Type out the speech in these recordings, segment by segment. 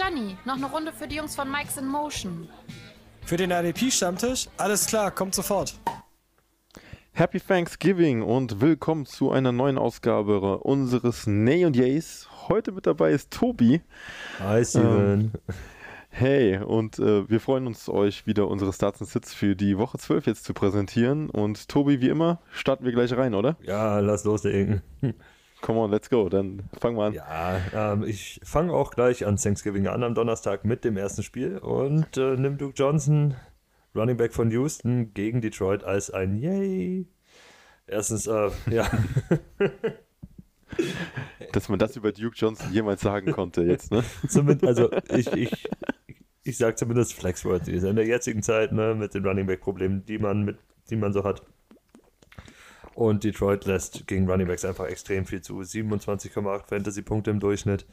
Gianni, noch eine Runde für die Jungs von Mike's in Motion. Für den RDP-Stammtisch? Alles klar, kommt sofort. Happy Thanksgiving und willkommen zu einer neuen Ausgabe unseres Nay und Yays. Heute mit dabei ist Tobi. Hi Steven. Ähm, hey, und äh, wir freuen uns, euch wieder unsere Starts and Sits für die Woche 12 jetzt zu präsentieren. Und Tobi, wie immer, starten wir gleich rein, oder? Ja, lass loslegen. Come on, let's go. Dann fangen wir an. Ja, ähm, ich fange auch gleich an Thanksgiving an am Donnerstag mit dem ersten Spiel und äh, nimm Duke Johnson, Running Back von Houston, gegen Detroit als ein Yay. Erstens, äh, ja. Dass man das über Duke Johnson jemals sagen konnte jetzt, ne? Zumindest, also ich, ich, ich sage zumindest flexworthy. In der jetzigen Zeit, ne, mit den Running Back Problemen, die man mit, die man so hat, und Detroit lässt gegen Running Backs einfach extrem viel zu. 27,8 Fantasy-Punkte im Durchschnitt.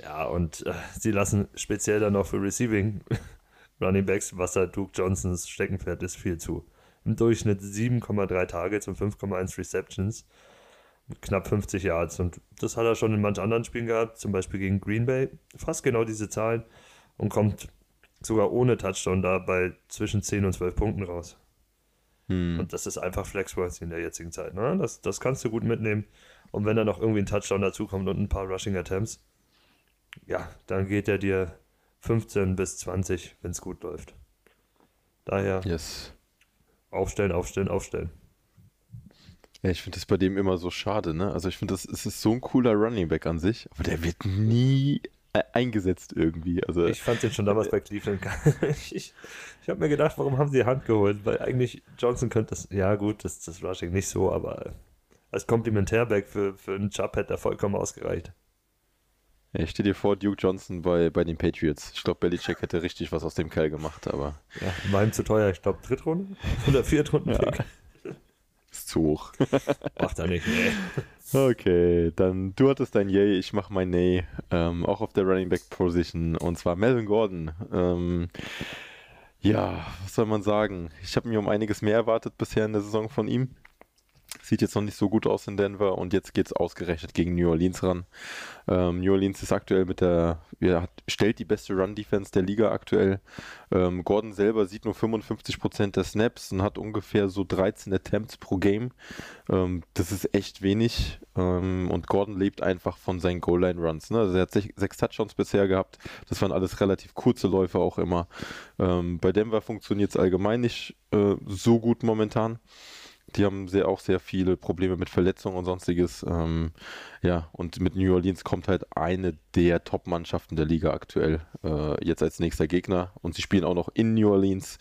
Ja, und äh, sie lassen speziell dann noch für Receiving Running Backs, was da Duke Johnsons Steckenpferd ist, viel zu. Im Durchschnitt 7,3 Targets und 5,1 Receptions. Knapp 50 Yards. Und das hat er schon in manch anderen Spielen gehabt, zum Beispiel gegen Green Bay. Fast genau diese Zahlen. Und kommt sogar ohne Touchdown da bei zwischen 10 und 12 Punkten raus. Hm. Und das ist einfach flexworthy in der jetzigen Zeit. Ne? Das, das kannst du gut mitnehmen. Und wenn da noch irgendwie ein Touchdown dazukommt und ein paar Rushing Attempts, ja, dann geht er dir 15 bis 20, wenn es gut läuft. Daher yes. aufstellen, aufstellen, aufstellen. Ja, ich finde das bei dem immer so schade, ne? Also ich finde, das es ist so ein cooler Running Back an sich, aber der wird nie eingesetzt irgendwie. Also, ich fand den schon damals bei Cleveland. ich ich habe mir gedacht, warum haben sie die Hand geholt? Weil eigentlich Johnson könnte das, ja gut, das, das Rushing nicht so, aber als Komplementärback für, für einen Chubb hätte er vollkommen ausgereicht. Ich stehe dir vor, Duke Johnson bei, bei den Patriots. Ich glaube, Belichick hätte richtig was aus dem Kerl gemacht, aber. Ja, war ihm zu teuer. Ich glaube, Drittrunde oder Viertrunde. Ja. Ist zu hoch. Macht er nicht, nee. Okay, dann du hattest dein Yay, ich mache mein Nay. Ähm, auch auf der Running Back Position und zwar Melvin Gordon. Ähm, ja, was soll man sagen? Ich habe mir um einiges mehr erwartet bisher in der Saison von ihm. Sieht jetzt noch nicht so gut aus in Denver und jetzt geht es ausgerechnet gegen New Orleans ran. Ähm, New Orleans ist aktuell mit der, ja, hat, stellt die beste Run-Defense der Liga aktuell. Ähm, Gordon selber sieht nur 55% der Snaps und hat ungefähr so 13 Attempts pro Game. Ähm, das ist echt wenig ähm, und Gordon lebt einfach von seinen Goal-Line-Runs. Ne? Also er hat sech, sechs Touchdowns bisher gehabt. Das waren alles relativ kurze Läufe auch immer. Ähm, bei Denver funktioniert es allgemein nicht äh, so gut momentan. Die haben sehr, auch sehr viele Probleme mit Verletzungen und sonstiges. Ähm, ja, und mit New Orleans kommt halt eine der Top-Mannschaften der Liga aktuell äh, jetzt als nächster Gegner. Und sie spielen auch noch in New Orleans.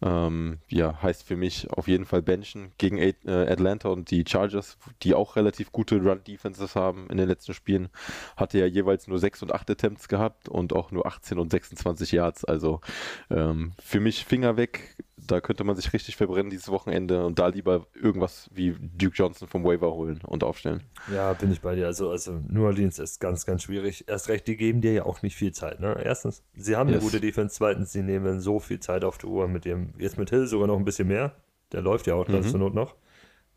Ähm, ja, heißt für mich auf jeden Fall benchen gegen äh, Atlanta und die Chargers, die auch relativ gute Run-Defenses haben in den letzten Spielen. Hatte ja jeweils nur 6 und 8 Attempts gehabt und auch nur 18 und 26 Yards. Also ähm, für mich Finger weg. Da könnte man sich richtig verbrennen dieses Wochenende und da lieber irgendwas wie Duke Johnson vom Waiver holen und aufstellen. Ja, bin ich bei dir. Also, also New Orleans ist ganz, ganz schwierig. Erst recht, die geben dir ja auch nicht viel Zeit. Ne? Erstens, sie haben yes. eine gute Defense. Zweitens, sie nehmen so viel Zeit auf die Uhr mit dem jetzt mit Hill sogar noch ein bisschen mehr. Der läuft ja auch mhm. zur Not noch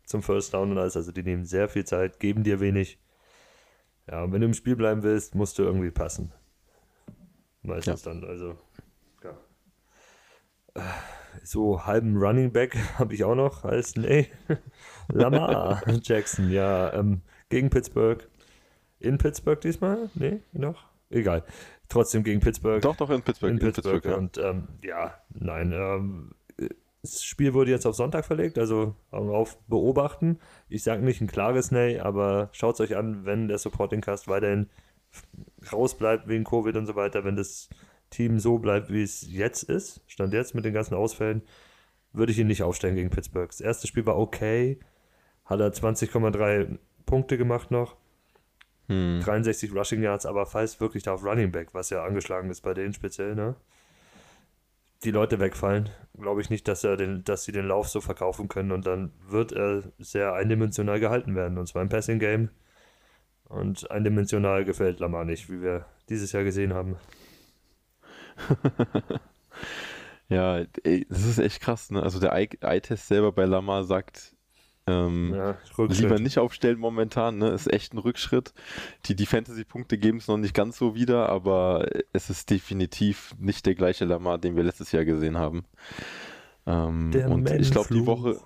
zum First Down und alles. Also die nehmen sehr viel Zeit, geben dir wenig. Ja, und wenn du im Spiel bleiben willst, musst du irgendwie passen. Meistens ja. dann, also, ja. So halben Running Back habe ich auch noch als, nee, Lamar Jackson, ja, ähm, gegen Pittsburgh. In Pittsburgh diesmal? Nee, noch? Egal trotzdem gegen Pittsburgh. Doch, doch, in Pittsburgh. In Pittsburgh, in Pittsburgh ja. Und ähm, ja, nein. Ähm, das Spiel wurde jetzt auf Sonntag verlegt, also auf beobachten. Ich sage nicht ein klares Nay, aber schaut es euch an, wenn der Supporting Cast weiterhin rausbleibt wegen Covid und so weiter, wenn das Team so bleibt, wie es jetzt ist, stand jetzt mit den ganzen Ausfällen, würde ich ihn nicht aufstellen gegen Pittsburgh. Das erste Spiel war okay, hat er 20,3 Punkte gemacht noch. Hm. 63 Rushing Yards, aber falls wirklich da auf Running Back, was ja angeschlagen ist bei denen speziell, ne? Die Leute wegfallen, glaube ich nicht, dass, er den, dass sie den Lauf so verkaufen können und dann wird er sehr eindimensional gehalten werden und zwar im Passing Game. Und eindimensional gefällt Lamar nicht, wie wir dieses Jahr gesehen haben. ja, ey, das ist echt krass, ne? Also der Eye-Test selber bei Lamar sagt, Ähm, ja, lieber nicht aufstellen momentan, ne? Ist echt ein Rückschritt. Die, die Fantasy-Punkte geben es noch nicht ganz so wieder, aber es ist definitiv nicht der gleiche Lamar, den wir letztes Jahr gesehen haben. Ähm, und ich glaube, die Woche.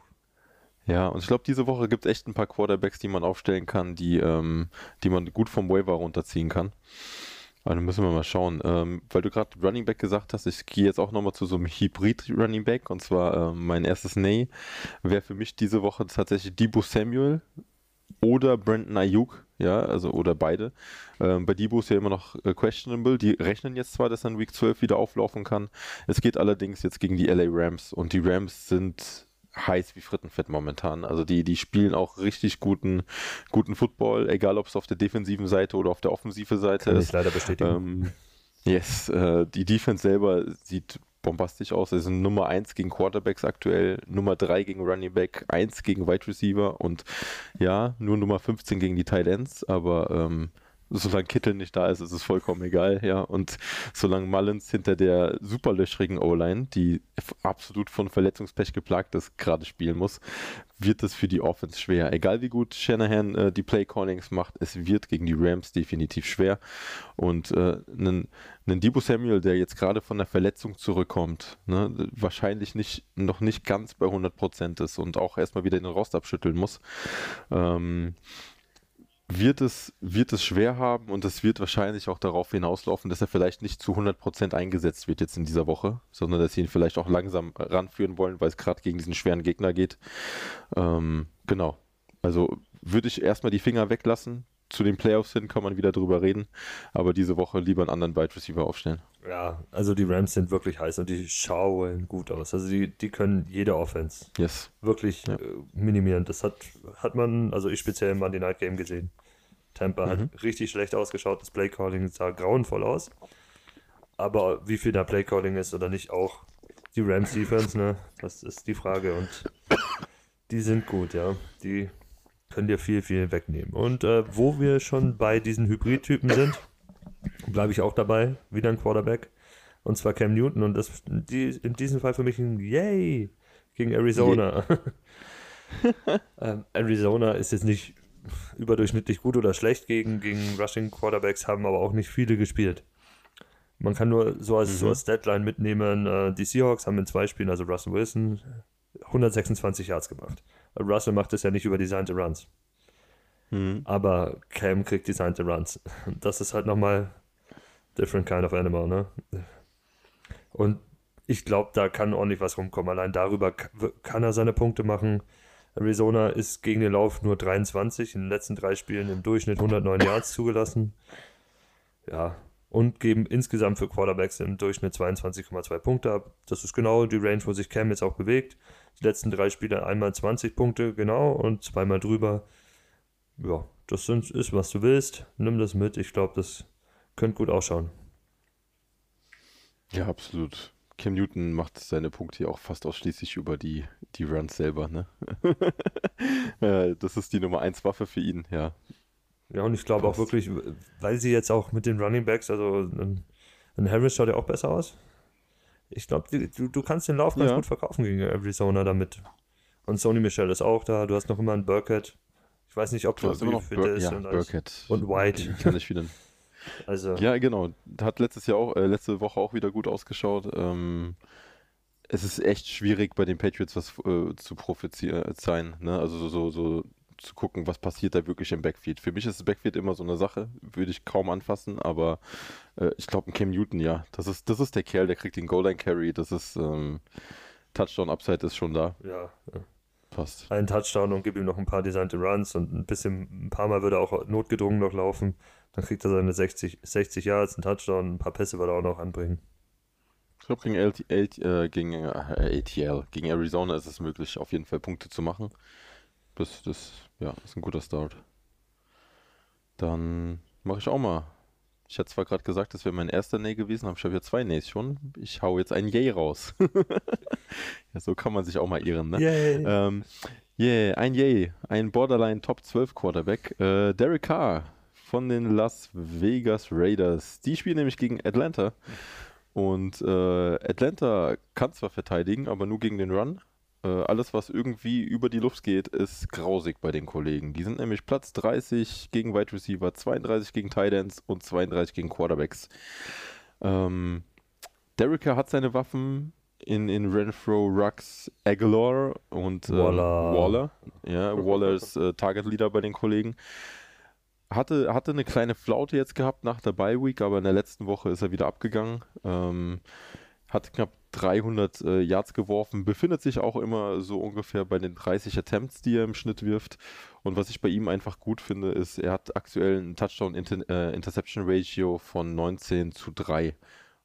Ja, und ich glaube, diese Woche gibt es echt ein paar Quarterbacks, die man aufstellen kann, die, ähm, die man gut vom Waiver runterziehen kann. Dann müssen wir mal schauen. Ähm, weil du gerade Running Back gesagt hast, ich gehe jetzt auch nochmal zu so einem Hybrid Running Back und zwar ähm, mein erstes Nay wäre für mich diese Woche tatsächlich Debo Samuel oder Brandon Ayuk, ja, also oder beide. Ähm, bei Debo ist ja immer noch äh, questionable. Die rechnen jetzt zwar, dass er in Week 12 wieder auflaufen kann. Es geht allerdings jetzt gegen die LA Rams und die Rams sind heiß wie Frittenfett momentan. Also die, die spielen auch richtig guten, guten Football, egal ob es auf der defensiven Seite oder auf der offensiven Seite Kann ist. Ich leider bestätigen. Ähm, yes, äh, die Defense selber sieht bombastisch aus. Sie sind Nummer 1 gegen Quarterbacks aktuell, Nummer 3 gegen Running Back, 1 gegen Wide Receiver und ja, nur Nummer 15 gegen die Tight Ends, aber ähm, solange Kittel nicht da ist, ist es vollkommen egal, ja. Und solange Mullins hinter der superlöchrigen O-Line, die absolut von Verletzungspech geplagt ist, gerade spielen muss, wird es für die Offense schwer. Egal wie gut Shanahan äh, die Play-Callings macht, es wird gegen die Rams definitiv schwer. Und äh, einen, einen Debo Samuel, der jetzt gerade von der Verletzung zurückkommt, ne, wahrscheinlich nicht, noch nicht ganz bei 100% ist und auch erstmal wieder den Rost abschütteln muss, ähm, wird es, wird es schwer haben und es wird wahrscheinlich auch darauf hinauslaufen, dass er vielleicht nicht zu 100% eingesetzt wird jetzt in dieser Woche, sondern dass sie ihn vielleicht auch langsam ranführen wollen, weil es gerade gegen diesen schweren Gegner geht. Ähm, genau. Also würde ich erstmal die Finger weglassen. Zu den Playoffs hin kann man wieder drüber reden, aber diese Woche lieber einen anderen Wide Receiver aufstellen. Ja, also die Rams sind wirklich heiß und die schauen gut aus. Also die, die können jede Offense yes. wirklich ja. äh, minimieren. Das hat, hat man, also ich speziell im Monday Night Game gesehen. Tampa mhm. hat richtig schlecht ausgeschaut. Das Playcalling sah grauenvoll aus. Aber wie viel da Playcalling ist oder nicht, auch die Rams Defense, ne? Das ist die Frage. Und die sind gut, ja. Die können dir viel, viel wegnehmen. Und äh, wo wir schon bei diesen Hybrid-Typen sind, bleibe ich auch dabei. Wieder ein Quarterback. Und zwar Cam Newton. Und das die, in diesem Fall für mich ein Yay gegen Arizona. ähm, Arizona ist jetzt nicht überdurchschnittlich gut oder schlecht gegen, gegen Rushing Quarterbacks, haben aber auch nicht viele gespielt. Man kann nur so als, mhm. so als Deadline mitnehmen, äh, die Seahawks haben in zwei Spielen, also Russell Wilson, 126 Yards gemacht. Russell macht das ja nicht über designte Runs. Mhm. Aber Cam kriegt designte Runs. Das ist halt nochmal different kind of animal, ne? Und ich glaube, da kann ordentlich was rumkommen. Allein darüber kann er seine Punkte machen. Arizona ist gegen den Lauf nur 23, in den letzten drei Spielen im Durchschnitt 109 Yards zugelassen. Ja, und geben insgesamt für Quarterbacks im Durchschnitt 22,2 Punkte ab. Das ist genau die Range, wo sich Cam jetzt auch bewegt. Die letzten drei Spiele einmal 20 Punkte, genau, und zweimal drüber. Ja, das sind, ist, was du willst. Nimm das mit. Ich glaube, das könnte gut ausschauen. Ja, absolut. Cam Newton macht seine Punkte ja auch fast ausschließlich über die, die Runs selber, ne? das ist die Nummer 1 Waffe für ihn, ja. Ja, und ich glaube auch wirklich, weil sie jetzt auch mit den Running Backs, also ein, ein Harris schaut ja auch besser aus. Ich glaube, du, du kannst den Lauf ganz ja. gut verkaufen gegen Arizona damit. Und Sony Michel ist auch da, du hast noch immer einen Burkett. Ich weiß nicht, ob du, du wie fit ist. Ja, und, Burkett. und White. Kann ich wieder. Also. Ja, genau. Hat letztes Jahr auch, äh, letzte Woche auch wieder gut ausgeschaut. Ähm, es ist echt schwierig bei den Patriots was äh, zu prophezeien. Ne? Also so, so, so zu gucken, was passiert da wirklich im Backfield. Für mich ist das Backfield immer so eine Sache, würde ich kaum anfassen, aber äh, ich glaube, ein Cam Newton, ja, das ist, das ist der Kerl, der kriegt den Goal Line Carry, das ist ähm, Touchdown Upside ist schon da. Ja, ja. Passt. Einen Touchdown und gib ihm noch ein paar designte Runs und ein bisschen, ein paar Mal würde er auch notgedrungen noch laufen. Dann kriegt er seine 60, 60 Yards, einen Touchdown, ein paar Pässe wird er auch noch anbringen. Ich glaube, gegen, LT, äh, gegen äh, ATL, gegen Arizona ist es möglich, auf jeden Fall Punkte zu machen. Das, das ja, ist ein guter Start. Dann mache ich auch mal. Ich hatte zwar gerade gesagt, das wäre mein erster Nay gewesen, aber ich habe ja zwei Nays schon. Ich hau jetzt ein Yay raus. ja, so kann man sich auch mal irren, ne? Yay. Ähm, yeah, ein Yay. Ein Borderline Top 12 Quarterback. Äh, Derek Carr von den Las Vegas Raiders. Die spielen nämlich gegen Atlanta. Und äh, Atlanta kann zwar verteidigen, aber nur gegen den Run. Äh, alles, was irgendwie über die Luft geht, ist grausig bei den Kollegen. Die sind nämlich Platz 30 gegen Wide Receiver, 32 gegen Tight Ends und 32 gegen Quarterbacks. Ähm, Derricka hat seine Waffen in, in Renfro, Rux, Aguilar und äh, Waller. Waller. Ja, Waller ist äh, Target Leader bei den Kollegen. Hatte, hatte eine kleine Flaute jetzt gehabt nach der Bye Week, aber in der letzten Woche ist er wieder abgegangen. Ähm, hat knapp 300 äh, Yards geworfen, befindet sich auch immer so ungefähr bei den 30 Attempts, die er im Schnitt wirft. Und was ich bei ihm einfach gut finde, ist, er hat aktuell ein Touchdown-Interception-Ratio von 19 zu 3.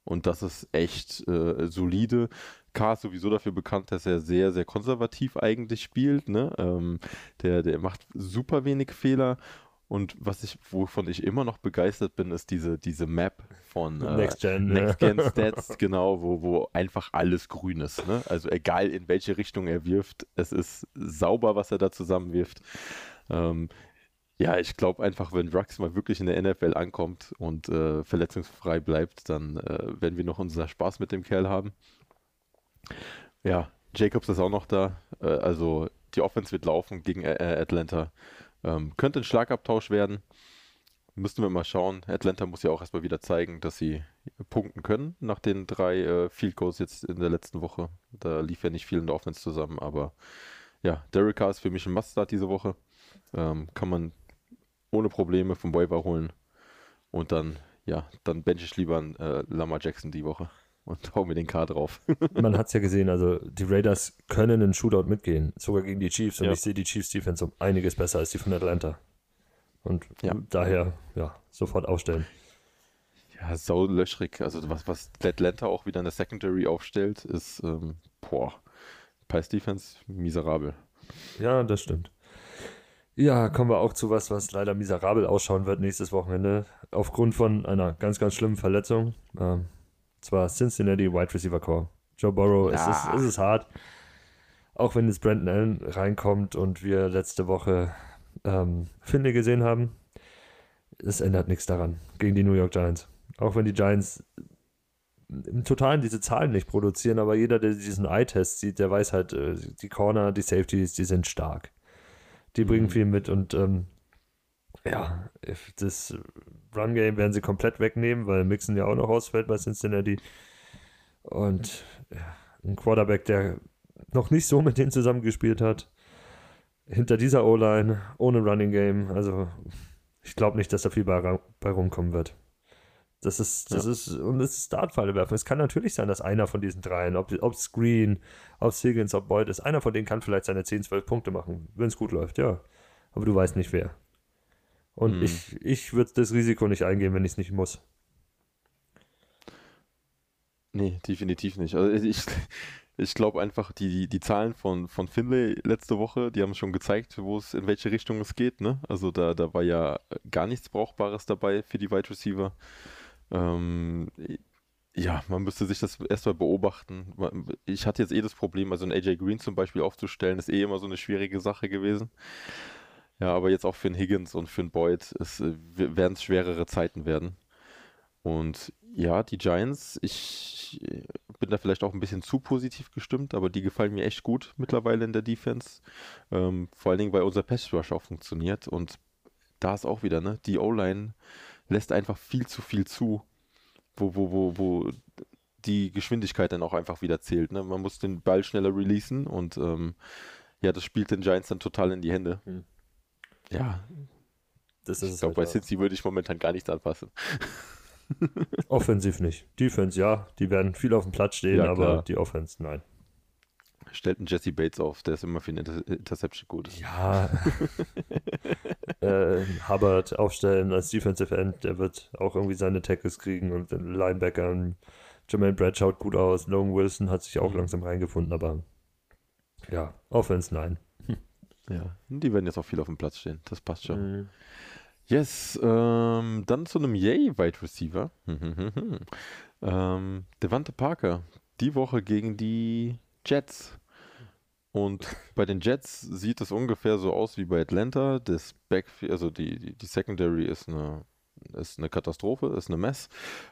Und das ist echt äh, solide. K ist sowieso dafür bekannt, dass er sehr, sehr konservativ eigentlich spielt. Ne? Ähm, der, der macht super wenig Fehler. Und was ich, wovon ich immer noch begeistert bin, ist diese, diese Map von äh, Next Gen, ne? Next Gen Stats, genau, wo, wo einfach alles grün ist. Ne? Also egal in welche Richtung er wirft, es ist sauber, was er da zusammenwirft. Ähm, ja, ich glaube einfach, wenn Rux mal wirklich in der NFL ankommt und äh, verletzungsfrei bleibt, dann äh, werden wir noch unser Spaß mit dem Kerl haben. Ja, Jacobs ist auch noch da. Äh, also die Offense wird laufen gegen Atlanta. Ähm, könnte ein Schlagabtausch werden. Müssten wir mal schauen. Atlanta muss ja auch erstmal wieder zeigen, dass sie punkten können nach den drei äh, Field Goals jetzt in der letzten Woche. Da lief ja nicht viel in der Offense zusammen, aber ja, Derek Carr ist für mich ein Must-Start diese Woche. Ähm, kann man ohne Probleme vom Waiver holen. Und dann, ja, dann bench ich lieber einen äh, Lamar Jackson die Woche und hau mir den K drauf. Man hat es ja gesehen, also die Raiders können einen Shootout mitgehen, sogar gegen die Chiefs. Und Ja. ich sehe die Chiefs Defense um einiges besser als die von Atlanta. Und Ja. daher, ja, sofort aufstellen. ja, sau löchrig. Also was, was Atlanta auch wieder in der Secondary aufstellt, ist, ähm, boah, Pass Defense miserabel. Ja, das stimmt. Ja, kommen wir auch zu was, was leider miserabel ausschauen wird nächstes Wochenende. Aufgrund von einer ganz, ganz schlimmen Verletzung. Ähm, zwar Cincinnati Wide Receiver Core. Joe Burrow, es, ist, Ah. es ist hart. Auch wenn jetzt Brandon Allen reinkommt und wir letzte Woche ähm, Finley gesehen haben, es ändert nichts daran gegen die New York Giants. Auch wenn die Giants im Totalen diese Zahlen nicht produzieren, aber jeder, der diesen Eye-Test sieht, der weiß halt, äh, die Corner, die Safeties, die sind stark. Die bringen Mhm. viel mit und ähm, ja, das Run-Game werden sie komplett wegnehmen, weil Mixon ja auch noch ausfällt bei Cincinnati. Und ja, ein Quarterback, der noch nicht so mit denen zusammengespielt hat, hinter dieser O-Line, ohne Running Game, also ich glaube nicht, dass da viel bei, bei rumkommen wird. Das ist, das ist, und es ist Startpfeile werfen. Es kann natürlich sein, dass einer von diesen dreien, ob ob Screen, ob Higgins, ob Boyd ist, einer von denen kann vielleicht seine 10, 12 Punkte machen, wenn es gut läuft, ja. Aber du weißt nicht wer. Und Mhm. ich, ich würde das Risiko nicht eingehen, wenn ich es nicht muss. Nee, definitiv nicht. Also ich, ich glaube einfach, die, die Zahlen von, von Finlay letzte Woche, die haben schon gezeigt, wo es, in welche Richtung es geht, ne? Also da, da war ja gar nichts Brauchbares dabei für die Wide Receiver. Ähm, ja, man müsste sich das erstmal beobachten. Ich hatte jetzt eh das Problem, also einen AJ Green zum Beispiel aufzustellen, ist eh immer so eine schwierige Sache gewesen. Ja, aber jetzt auch für einen Higgins und für einen Boyd äh, werden es schwerere Zeiten werden. Und ja, die Giants, ich äh, bin da vielleicht auch ein bisschen zu positiv gestimmt, aber die gefallen mir echt gut mittlerweile in der Defense. Ähm, vor allen Dingen, weil unser Pass Rush auch funktioniert und da ist auch wieder, ne, die O-Line lässt einfach viel zu viel zu, wo, wo, wo, wo die Geschwindigkeit dann auch einfach wieder zählt. Ne? Man muss den Ball schneller releasen und ähm, ja, das spielt den Giants dann total in die Hände. Hm. Ja, Das ich glaube, bei Cincy würde ich momentan gar nichts anpassen. Offensiv nicht. Defense, ja, die werden viel auf dem Platz stehen, Ja, aber die Offense, nein. Stellt einen Jesse Bates auf, der ist immer für eine Inter Interception gut. Ja. äh, Hubbard aufstellen als Defensive End, der wird auch irgendwie seine Tackles kriegen und den Linebackern. Jermaine Brad schaut gut aus, Logan Wilson hat sich auch Mhm. langsam reingefunden, aber ja, Offense nein. Ja, die werden jetzt auch viel auf dem Platz stehen. Das passt schon. Mhm. Yes, ähm, dann zu einem Yay Wide Receiver. ähm, Devante Parker, die Woche gegen die Jets. Und bei den Jets sieht es ungefähr so aus wie bei Atlanta. Das Backfield, also die, die, die Secondary ist eine ist eine Katastrophe, ist eine Mess.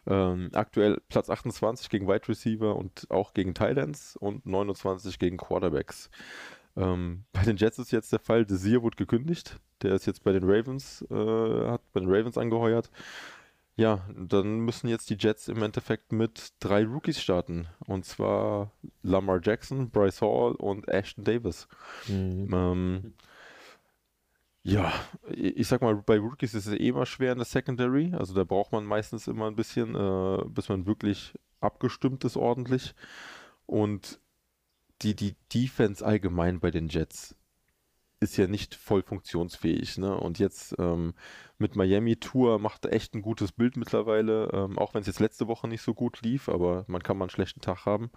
Ähm, aktuell Platz 28 gegen Wide Receiver und auch gegen Titans und 29 gegen Quarterbacks. Ähm, bei den Jets ist jetzt der Fall, Desir wurde gekündigt. Der ist jetzt bei den Ravens, äh, hat bei den Ravens angeheuert. Ja, dann müssen jetzt die Jets im Endeffekt mit drei Rookies starten. Und zwar Lamar Jackson, Bryce Hall und Ashton Davis. Mhm. Ähm, ja, ich sag mal, bei Rookies ist es eh immer schwer in der Secondary. Also da braucht man meistens immer ein bisschen, äh, bis man wirklich abgestimmt ist ordentlich. Und die, die Defense allgemein bei den Jets ist ja nicht voll funktionsfähig. Ne? Und jetzt ähm, mit Miami Tour macht er echt ein gutes Bild mittlerweile, ähm, auch wenn es jetzt letzte Woche nicht so gut lief, aber man kann mal einen schlechten Tag haben.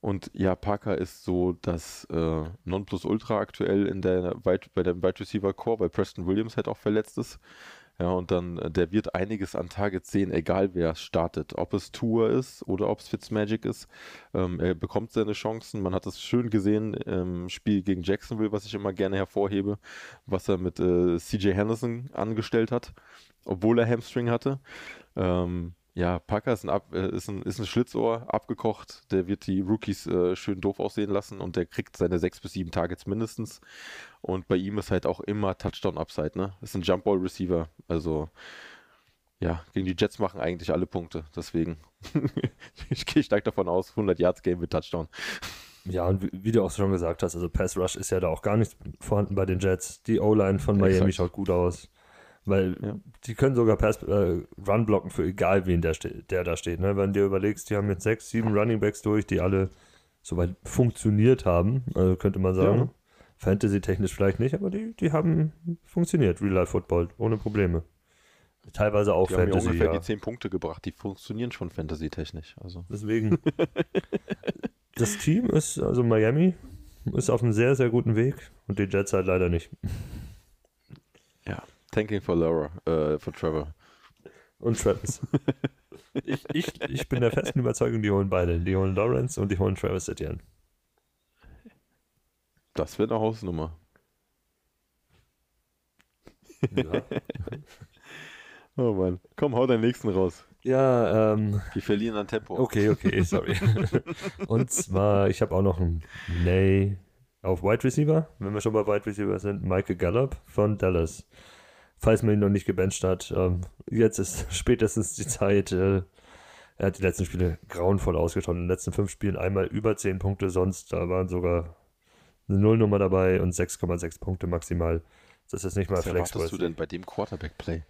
Und ja, Parker ist so das äh, Nonplusultra aktuell in der Wide, bei dem Wide Receiver Core, weil Preston Williams halt auch verletzt ist. Ja, und dann, äh, der wird einiges an Targets sehen, egal wer startet. Ob es Tour ist oder ob es Fitzmagic ist. Ähm, er bekommt seine Chancen. Man hat es schön gesehen im Spiel gegen Jacksonville, was ich immer gerne hervorhebe, was er mit äh, CJ Henderson angestellt hat, obwohl er Hamstring hatte. Ähm, ja, Packer ist ein, Ab, äh, ist, ein, ist ein Schlitzohr, abgekocht. Der wird die Rookies äh, schön doof aussehen lassen und der kriegt seine sechs bis sieben Targets mindestens. Und bei ihm ist halt auch immer Touchdown-Upside, ne? Ist ein Jumpball-Receiver. Also, ja, gegen die Jets machen eigentlich alle Punkte. Deswegen, ich gehe stark davon aus, 100 Yards Game mit Touchdown. Ja, und wie, wie, du auch schon gesagt hast, also Pass Rush ist ja da auch gar nicht vorhanden bei den Jets. Die O-Line von Miami Exakt. schaut gut aus. Weil ja. die können sogar Pass, äh, Run blocken für egal wen der, der da steht. Ne? Wenn du dir überlegst, die haben jetzt sechs, sieben Running Backs durch, die alle soweit funktioniert haben, also könnte man sagen. Ja. Fantasy-technisch vielleicht nicht, aber die, die haben funktioniert, Real-Life-Football, ohne Probleme. Teilweise auch die Fantasy. Haben ja ungefähr ja. die zehn Punkte gebracht, die funktionieren schon Fantasy-technisch. Also. Deswegen. das Team ist, also Miami, ist auf einem sehr, sehr guten Weg und die Jets halt leider nicht. Ja, Tanking for Laura, äh, for Trevor. Und Travis. ich, ich, ich bin der festen Überzeugung, die holen beide. Die holen Lawrence und die holen Travis Etienne. Das wird eine Hausnummer. Ja. oh Mann. Komm, hau deinen nächsten raus. Ja, ähm. Wir verlieren an Tempo. Okay, okay, sorry. und zwar, ich habe auch noch ein Nay auf Wide Receiver, wenn wir schon bei Wide Receiver sind, Michael Gallup von Dallas falls man ihn noch nicht gebencht hat. Ähm, jetzt ist spätestens die Zeit. Äh, er hat die letzten Spiele grauenvoll ausgeschaut. In den letzten fünf Spielen einmal über zehn Punkte, sonst da waren sogar eine Nullnummer dabei und 6,6 Punkte maximal. Das ist nicht mal Flex. Was du denn bei dem Quarterback-Play?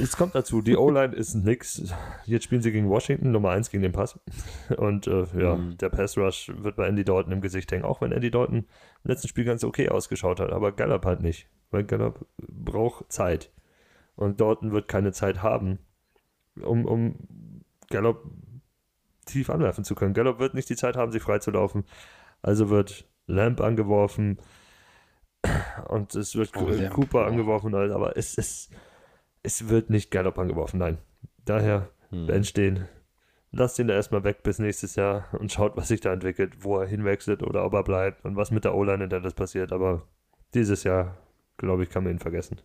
Es kommt dazu, die O-Line ist nix. Jetzt spielen sie gegen Washington, Nummer 1 gegen den Pass. Und äh, ja, mhm. der Pass-Rush wird bei Andy Dalton im Gesicht hängen, auch wenn Andy Dalton im letzten Spiel ganz okay ausgeschaut hat, aber Gallup halt nicht weil Gallup braucht Zeit. Und Dalton wird keine Zeit haben, um, um Gallup tief anwerfen zu können. Gallup wird nicht die Zeit haben, sich freizulaufen. Also wird Lamp angeworfen und es wird oh, Cooper Lamp. angeworfen, aber es, es, es wird nicht Gallup angeworfen, nein. Daher hm. den, lasst ihn da erstmal weg bis nächstes Jahr und schaut, was sich da entwickelt, wo er hinwechselt oder ob er bleibt und was mit der O-Line in der das passiert. Aber dieses Jahr glaube ich, kann man ihn vergessen.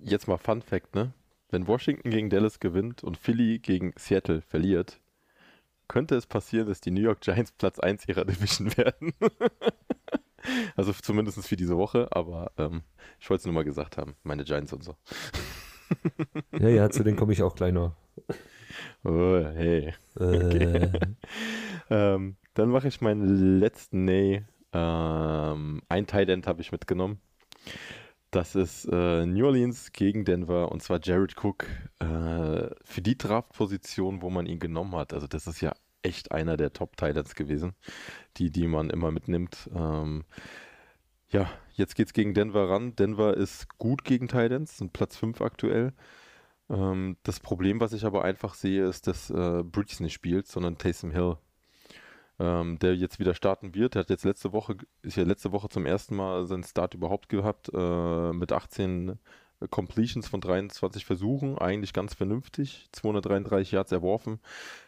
Jetzt mal Fun Fact, ne? Wenn Washington gegen Dallas gewinnt und Philly gegen Seattle verliert, könnte es passieren, dass die New York Giants Platz 1 ihrer Division werden. also zumindest für diese Woche, aber ähm, ich wollte es nur mal gesagt haben, meine Giants und so. ja, ja, zu denen komme ich auch gleich noch. Oh, hey. Äh. Okay. ähm, dann mache ich meinen letzten Nee. Ähm, ein Tight End habe ich mitgenommen. Das ist äh, New Orleans gegen Denver und zwar Jared Cook äh, für die Draftposition, wo man ihn genommen hat. Also das ist ja echt einer der Top-Titans gewesen, die, die man immer mitnimmt. Ähm, ja, jetzt geht es gegen Denver ran. Denver ist gut gegen Titans, sind Platz 5 aktuell. Ähm, das Problem, was ich aber einfach sehe, ist, dass äh, Bridges nicht spielt, sondern Taysom Hill ähm, der jetzt wieder starten wird. Der hat jetzt letzte Woche, ist ja letzte Woche zum ersten Mal seinen Start überhaupt gehabt, äh, mit 18 Completions von 23 Versuchen, eigentlich ganz vernünftig, 233 Yards erworfen.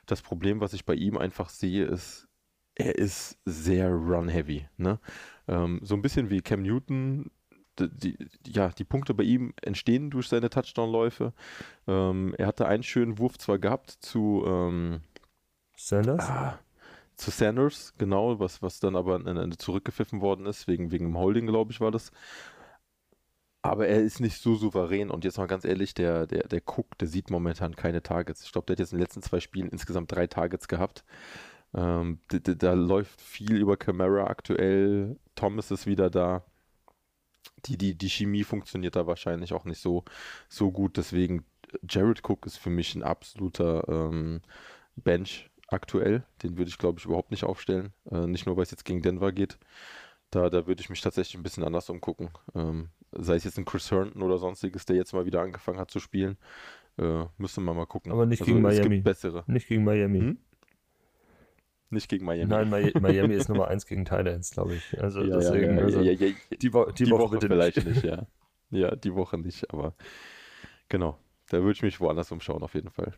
Das Problem, was ich bei ihm einfach sehe, ist, er ist sehr run-heavy. Ne? Ähm, so ein bisschen wie Cam Newton die, ja, die Punkte bei ihm entstehen durch seine Touchdown-Läufe. Ähm, er hatte einen schönen Wurf zwar gehabt zu ähm, Sanders? Ah, zu Sanders, genau, was, was dann aber zurückgepfiffen worden ist, wegen, wegen dem Holding, glaube ich, war das. Aber er ist nicht so souverän und jetzt mal ganz ehrlich, der, der, der Cook, der sieht momentan keine Targets. Ich glaube, der hat jetzt in den letzten zwei Spielen insgesamt drei Targets gehabt. Ähm, da, da, läuft viel über Camara aktuell. Thomas ist wieder da. Die, die, die Chemie funktioniert da wahrscheinlich auch nicht so, so gut. Deswegen, Jared Cook ist für mich ein absoluter ähm, Bench aktuell. Den würde ich, glaube ich, überhaupt nicht aufstellen. Äh, nicht nur, weil es jetzt gegen Denver geht. Da, da würde ich mich tatsächlich ein bisschen anders umgucken. Ähm, sei es jetzt ein Chris Herndon oder sonstiges, der jetzt mal wieder angefangen hat zu spielen. Äh, müssen wir mal gucken. Aber nicht also, gegen Miami. Es gibt bessere. Nicht gegen Miami. Hm? Nicht gegen Miami. Nein, Miami ist Nummer 1 gegen Thailands, glaube ich. Also ja, deswegen, ja, ja, also die, die, Wo die, Woche, Woche vielleicht nicht. nicht. ja. Ja, die Woche nicht, aber genau. Da würde ich mich woanders umschauen, auf jeden Fall.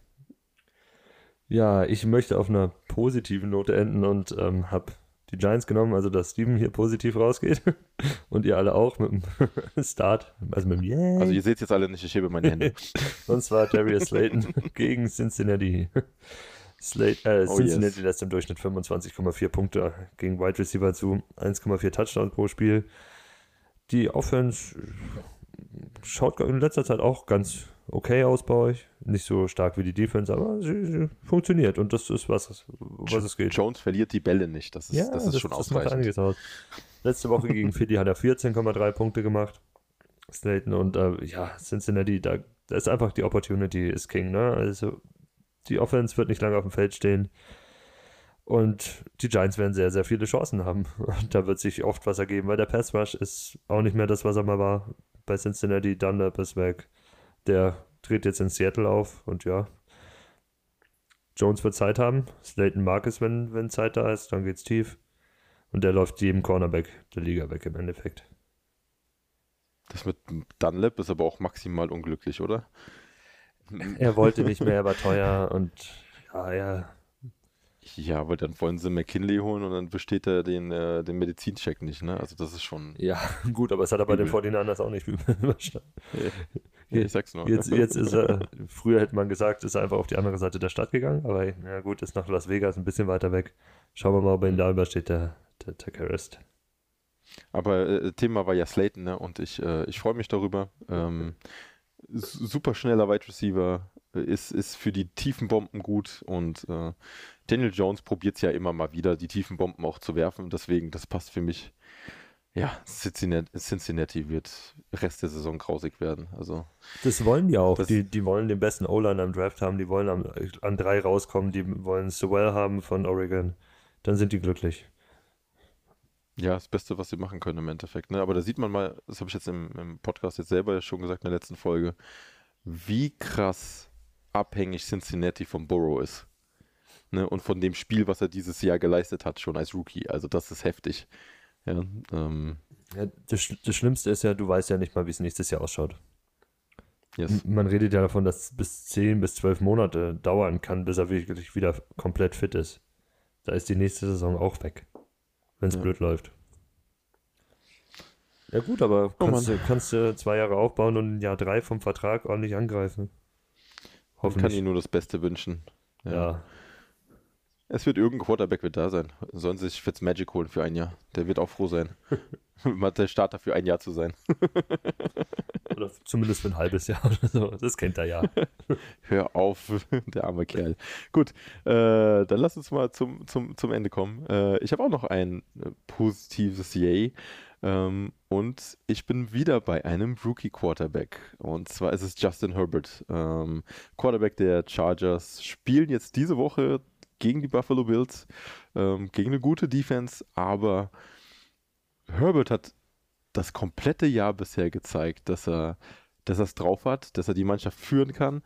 Ja, ich möchte auf einer positiven Note enden und ähm, habe die Giants genommen, also dass Steven hier positiv rausgeht und ihr alle auch mit dem Start, also mit dem Yeah. Also ihr seht jetzt alle nicht, ich hebe meine Hände. und zwar Darius Slayton gegen Cincinnati. Slate, äh, oh, Cincinnati yes. lässt im Durchschnitt 25,4 Punkte gegen Wide Receiver zu, 1,4 Touchdowns pro Spiel. Die Offense schaut in letzter Zeit auch ganz okay aus bei euch. Nicht so stark wie die Defense, aber sie, sie funktioniert und das ist was, was es geht. Jones verliert die Bälle nicht, das ist, ja, das ist das, schon das ausreichend. Macht einiges aus. Letzte Woche gegen Philly hat er 14,3 Punkte gemacht. Slayton und äh, ja, Cincinnati, da, da ist einfach die Opportunity ist King, ne? Also die Offense wird nicht lange auf dem Feld stehen. Und die Giants werden sehr, sehr viele Chancen haben. Und da wird sich oft was ergeben, weil der Pass Rush ist auch nicht mehr das, was er mal war. Bei Cincinnati, Dunlap ist weg. Der tritt jetzt in Seattle auf und ja. Jones wird Zeit haben. Slayton mag es, wenn, wenn Zeit da ist, dann geht's tief. Und der läuft jedem Cornerback der Liga weg im Endeffekt. Das mit Dunlap ist aber auch maximal unglücklich, oder? Er wollte nicht mehr, er war teuer und ja, ja. Ja, aber dann wollen sie McKinley holen und dann besteht er den, äh, den Medizincheck nicht, ne? Also das ist schon. Ja, gut, aber es hat er bei den 49ers auch nicht überstanden. Ja, ich sag's nur. Jetzt, jetzt ist er, früher hätte man gesagt, ist er einfach auf die andere Seite der Stadt gegangen, aber ja gut, ist nach Las Vegas ein bisschen weiter weg. Schauen wir mal, ob er ihn da übersteht, der, der Terrorist. Aber äh, Thema war ja Slayton, ne? Und ich, äh, ich freue mich darüber. Ähm, super schneller Wide Receiver, ist, ist für die tiefen Bomben gut und äh, Daniel Jones probiert es ja immer mal wieder, die tiefen Bomben auch zu werfen. Deswegen, das passt für mich. Ja, Cincinnati, Cincinnati wird Rest der Saison grausig werden. Also, das wollen die auch. Die, die wollen den besten O-Liner im Draft haben. Die wollen an, an drei rauskommen. Die wollen Sewell haben von Oregon. Dann sind die glücklich. Ja, das Beste, was sie machen können im Endeffekt. Ne? Aber da sieht man mal, das habe ich jetzt im, im Podcast jetzt selber schon gesagt in der letzten Folge, wie krass abhängig Cincinnati vom Burrow ist. Ne? Und von dem Spiel, was er dieses Jahr geleistet hat, schon als Rookie. Also das ist heftig. Ja, ähm. ja das, das Schlimmste ist ja, du weißt ja nicht mal, wie es nächstes Jahr ausschaut. Yes. Man redet ja davon, dass es bis 10 bis 12 Monate dauern kann, bis er wirklich wieder komplett fit ist. Da ist die nächste Saison auch weg wenn es ja. blöd läuft. Ja gut, aber oh kannst, oh du, kannst du zwei Jahre aufbauen und ein Jahr drei vom Vertrag ordentlich angreifen. Hoffentlich. Ich kann ihnen nur das Beste wünschen. Ja. ja. Es wird irgendein Quarterback wird da sein. Sollen sie sich Fitzmagic holen für ein Jahr. Der wird auch froh sein. mal der Starter für ein Jahr zu sein. oder zumindest für ein halbes Jahr oder so. Das kennt er ja. Hör auf, der arme Kerl. Gut, äh, dann lass uns mal zum, zum, zum Ende kommen. Äh, ich habe auch noch ein äh, positives Yay. Ähm, und ich bin wieder bei einem Rookie-Quarterback. Und zwar ist es Justin Herbert. Ähm, Quarterback der Chargers spielen jetzt diese Woche gegen die Buffalo Bills, ähm, gegen eine gute Defense, aber Herbert hat das komplette Jahr bisher gezeigt, dass er dass es drauf hat, dass er die Mannschaft führen kann.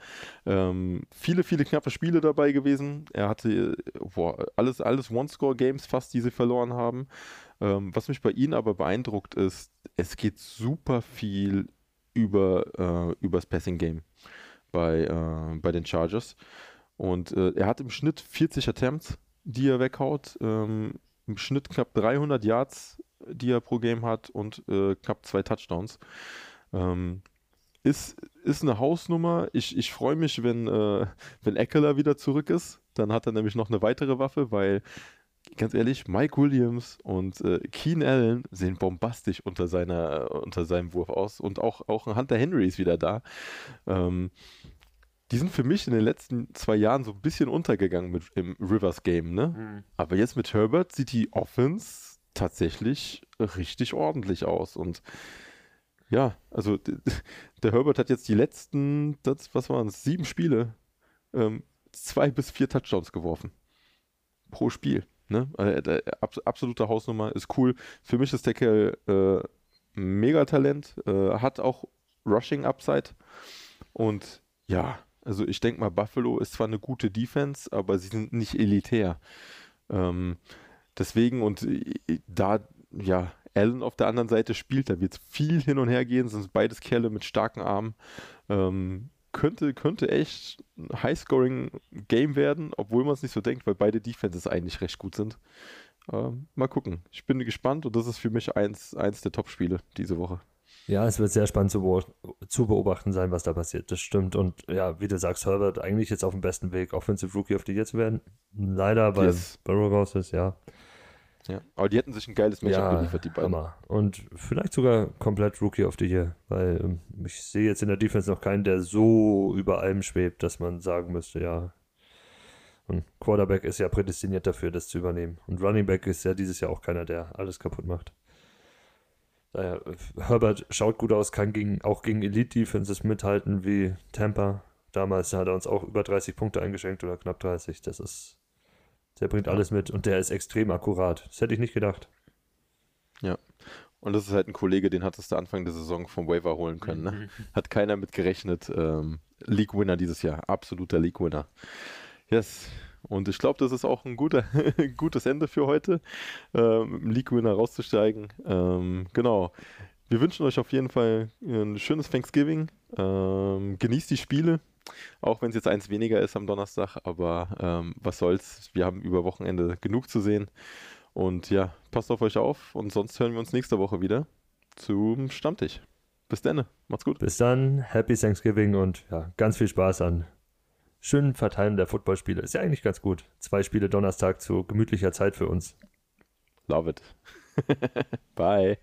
Ähm, viele, viele knappe Spiele dabei gewesen. Er hatte boah, alles, alles One-Score-Games fast, die sie verloren haben. Ähm, was mich bei ihnen aber beeindruckt ist, es geht super viel über äh, übers Passing-Game bei, äh, bei den Chargers. Und äh, er hat im Schnitt 40 Attempts, die er weghaut. Ähm, Im Schnitt knapp 300 Yards die er pro Game hat und äh, knapp zwei Touchdowns. Ähm, ist, ist eine Hausnummer. Ich, ich freue mich, wenn, äh, wenn Eckler wieder zurück ist. Dann hat er nämlich noch eine weitere Waffe, weil ganz ehrlich, Mike Williams und äh, Keen Allen sehen bombastisch unter, seiner, unter seinem Wurf aus. Und auch, auch ein Hunter Henry ist wieder da. Ähm, die sind für mich in den letzten zwei Jahren so ein bisschen untergegangen mit, im Rivers Game, ne? Mhm. Aber jetzt mit Herbert sieht die Offense tatsächlich richtig ordentlich aus. Und ja, also der Herbert hat jetzt die letzten, das, was waren es, sieben Spiele, ähm, zwei bis vier Touchdowns geworfen. Pro Spiel. Ne? Also, äh, absolute Hausnummer, ist cool. Für mich ist der Kerl äh, Megatalent, äh, hat auch Rushing Upside. Und ja, also ich denke mal, Buffalo ist zwar eine gute Defense, aber sie sind nicht elitär. Ähm, deswegen und äh, da, ja, allen auf der anderen Seite spielt, da wird es viel hin und her gehen, sind beides Kerle mit starken Armen. Ähm, könnte, könnte echt ein High-Scoring-Game werden, obwohl man es nicht so denkt, weil beide Defenses eigentlich recht gut sind. Ähm, mal gucken. Ich bin gespannt und das ist für mich eins, eins der Top-Spiele diese Woche. Ja, es wird sehr spannend zu, beobachten, zu beobachten sein, was da passiert. Das stimmt. Und ja, wie du sagst, Herbert eigentlich jetzt auf dem besten Weg, Offensive Rookie of the Year zu werden. Leider, weil yes. Burrow raus ist, ja. Ja, aber die hätten sich ein geiles Matchup ja, geliefert, die beiden. Hammer. Und vielleicht sogar komplett Rookie of the Year, weil ähm, ich sehe jetzt in der Defense noch keinen, der so über allem schwebt, dass man sagen müsste, ja. Und Quarterback ist ja prädestiniert dafür, das zu übernehmen. Und Running Back ist ja dieses Jahr auch keiner, der alles kaputt macht. Daher, Herbert schaut gut aus, kann gegen, auch gegen Elite-Defenses mithalten wie Tampa. Damals hat er uns auch über 30 Punkte eingeschenkt oder knapp 30. Das ist der bringt alles mit und der ist extrem akkurat. Das hätte ich nicht gedacht. Ja. Und das ist halt ein Kollege, den hattest du Anfang der Saison vom Waiver holen können. Ne? Mhm. Hat keiner mit gerechnet. Ähm, League-Winner dieses Jahr. Absoluter League-Winner. Yes. Und ich glaube, das ist auch ein guter, gutes Ende für heute, ähm, League-Winner rauszusteigen. Ähm, genau. Wir wünschen euch auf jeden Fall ein schönes Thanksgiving. Ähm, genießt die Spiele. Auch wenn es jetzt eins weniger ist am Donnerstag, aber ähm, was soll's. Wir haben über Wochenende genug zu sehen. Und ja, passt auf euch auf und sonst hören wir uns nächste Woche wieder zum Stammtisch. Bis dann, macht's gut. Bis dann, Happy Thanksgiving und ja, ganz viel Spaß an schönen Verteilen der Footballspiele. Ist ja eigentlich ganz gut. Zwei Spiele Donnerstag zu gemütlicher Zeit für uns. Love it. Bye.